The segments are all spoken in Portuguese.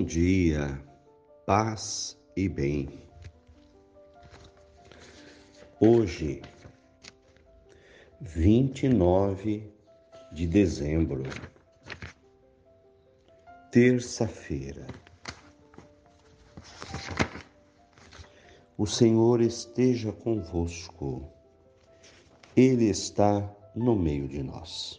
Bom dia, paz e bem. Hoje, 29 de dezembro, terça-feira. O Senhor esteja convosco, Ele está no meio de nós.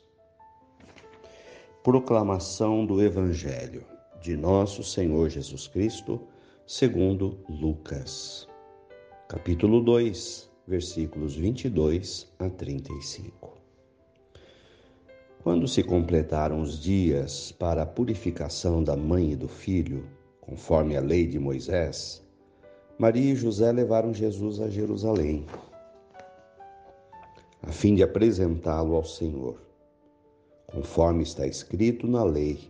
Proclamação do Evangelho de Nosso Senhor Jesus Cristo, segundo Lucas, capítulo 2, versículos 22 a 35. Quando se completaram os dias para a purificação da mãe e do filho, conforme a lei de Moisés, Maria e José levaram Jesus a Jerusalém, a fim de apresentá-lo ao Senhor, conforme está escrito na lei.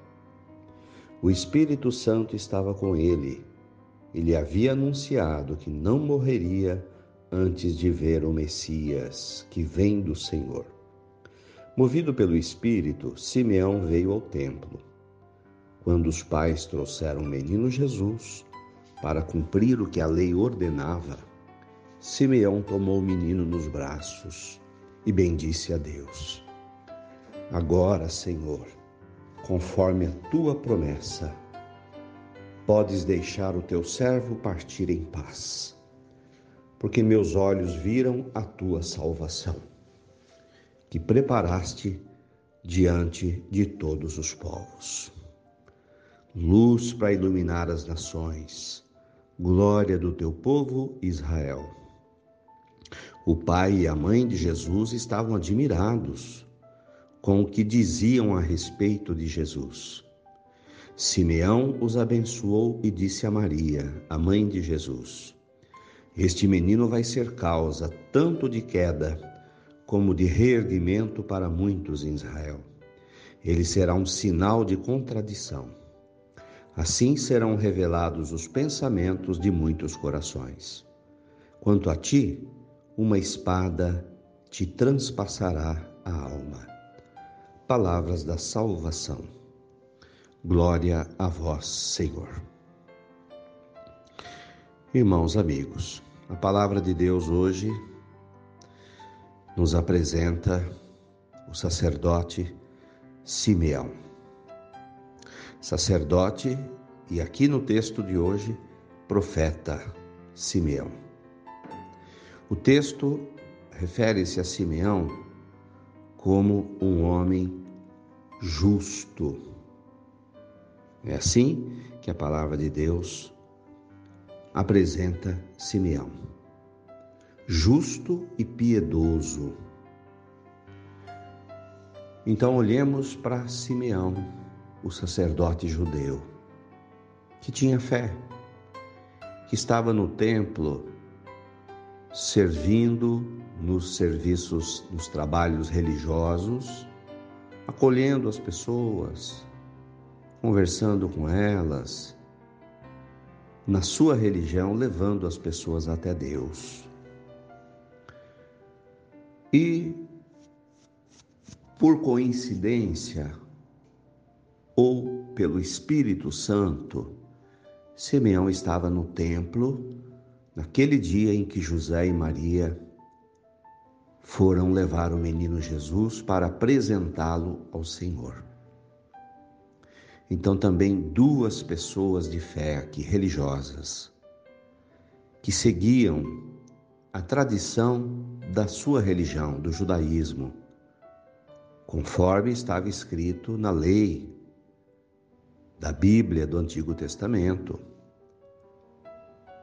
O Espírito Santo estava com ele e lhe havia anunciado que não morreria antes de ver o Messias, que vem do Senhor. Movido pelo Espírito, Simeão veio ao templo. Quando os pais trouxeram o menino Jesus, para cumprir o que a lei ordenava, Simeão tomou o menino nos braços e bendisse a Deus. Agora, Senhor, conforme a tua promessa, podes deixar o teu servo partir em paz, porque meus olhos viram a tua salvação, que preparaste diante de todos os povos. Luz para iluminar as nações glória do teu povo Israel. O pai e a mãe de Jesus estavam admirados com o que diziam a respeito de Jesus. Simeão os abençoou e disse a Maria, a mãe de Jesus: Este menino vai ser causa tanto de queda como de reerguimento para muitos em Israel. Ele será um sinal de contradição Assim serão revelados os pensamentos de muitos corações. Quanto a ti, uma espada te transpassará a alma. Palavras da salvação. Glória a vós, Senhor. Irmãos, amigos, a palavra de Deus hoje nos apresenta o sacerdote Simeão sacerdote e aqui no texto de hoje, profeta Simeão. O texto refere-se a Simeão como um homem justo. É assim que a palavra de Deus apresenta Simeão. Justo e piedoso. Então olhemos para Simeão o sacerdote judeu, que tinha fé, que estava no templo servindo nos serviços, nos trabalhos religiosos, acolhendo as pessoas, conversando com elas, na sua religião, levando as pessoas até Deus. E, por coincidência, ou pelo Espírito Santo, Simeão estava no templo naquele dia em que José e Maria foram levar o menino Jesus para apresentá-lo ao Senhor. Então também duas pessoas de fé aqui, religiosas, que seguiam a tradição da sua religião, do judaísmo, conforme estava escrito na lei da Bíblia do Antigo Testamento.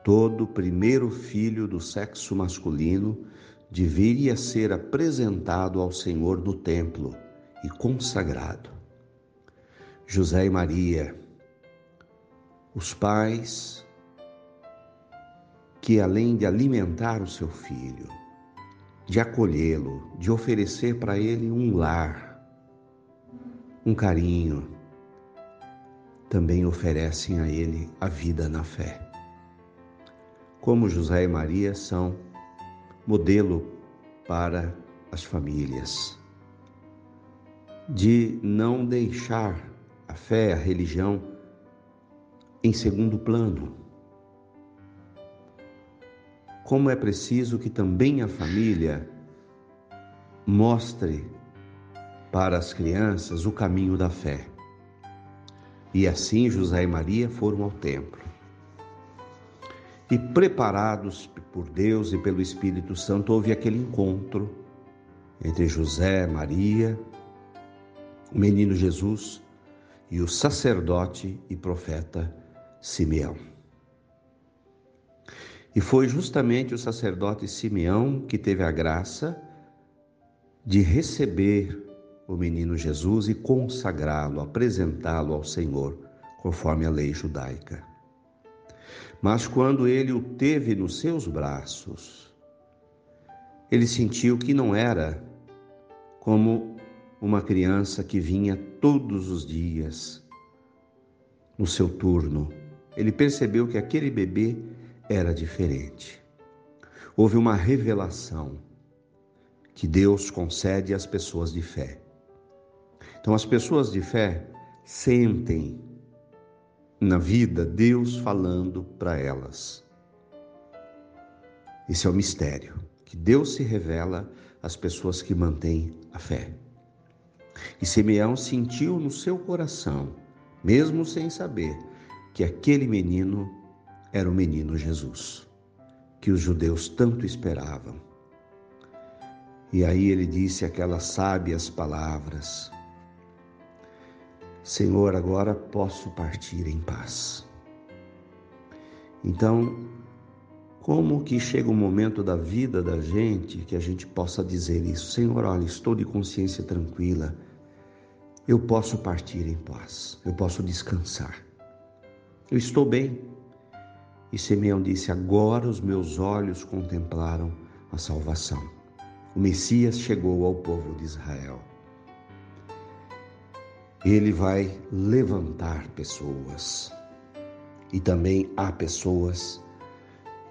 Todo primeiro filho do sexo masculino deveria ser apresentado ao Senhor no templo e consagrado. José e Maria Os pais que, além de alimentar o seu filho, de acolhê-lo, de oferecer para ele um lar, um carinho, também oferecem a ele a vida na fé. Como José e Maria são modelo para as famílias, de não deixar a fé, a religião em segundo plano. Como é preciso que também a família mostre para as crianças o caminho da fé. E assim José e Maria foram ao templo. E preparados por Deus e pelo Espírito Santo, houve aquele encontro entre José, Maria, o menino Jesus e o sacerdote e profeta Simeão. E foi justamente o sacerdote Simeão que teve a graça de receber o menino Jesus e consagrá-lo, apresentá-lo ao Senhor, conforme a lei judaica. Mas quando ele o teve nos seus braços, ele sentiu que não era como uma criança que vinha todos os dias no seu turno. Ele percebeu que aquele bebê era diferente. Houve uma revelação que Deus concede às pessoas de fé. Então, as pessoas de fé sentem na vida Deus falando para elas. Esse é o mistério, que Deus se revela às pessoas que mantêm a fé. E Simeão sentiu no seu coração, mesmo sem saber, que aquele menino era o menino Jesus, que os judeus tanto esperavam. E aí ele disse aquelas sábias palavras: Senhor, agora posso partir em paz. Então, como que chega um momento da vida da gente que a gente possa dizer isso? Senhor, olha, estou de consciência tranquila, eu posso partir em paz, eu posso descansar. Eu estou bem. E Simeão disse: Agora os meus olhos contemplaram a salvação. O Messias chegou ao povo de Israel. Ele vai levantar pessoas. E também há pessoas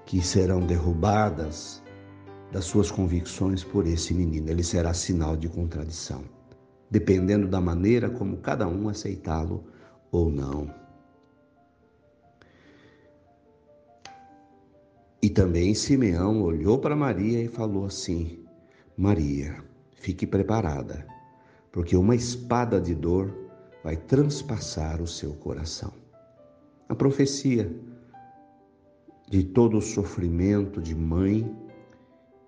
que serão derrubadas das suas convicções por esse menino. Ele será sinal de contradição dependendo da maneira como cada um aceitá-lo ou não. E também Simeão olhou para Maria e falou assim: Maria, fique preparada, porque uma espada de dor vai transpassar o seu coração. A profecia de todo o sofrimento de mãe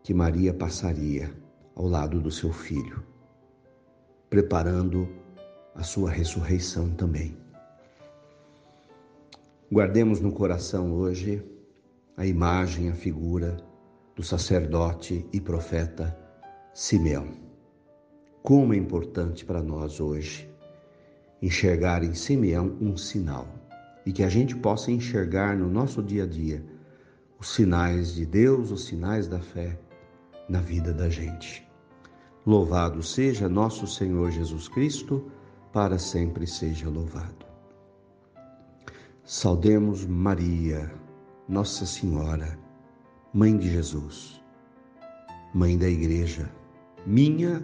que Maria passaria ao lado do seu filho preparando a sua ressurreição também. Guardemos no coração hoje a imagem, a figura do sacerdote e profeta Simeão. Como é importante para nós hoje enxergar em Simeão um sinal e que a gente possa enxergar no nosso dia a dia os sinais de Deus, os sinais da fé na vida da gente. Louvado seja nosso Senhor Jesus Cristo, para sempre seja louvado. Saudemos Maria, Nossa Senhora, Mãe de Jesus, Mãe da Igreja, minha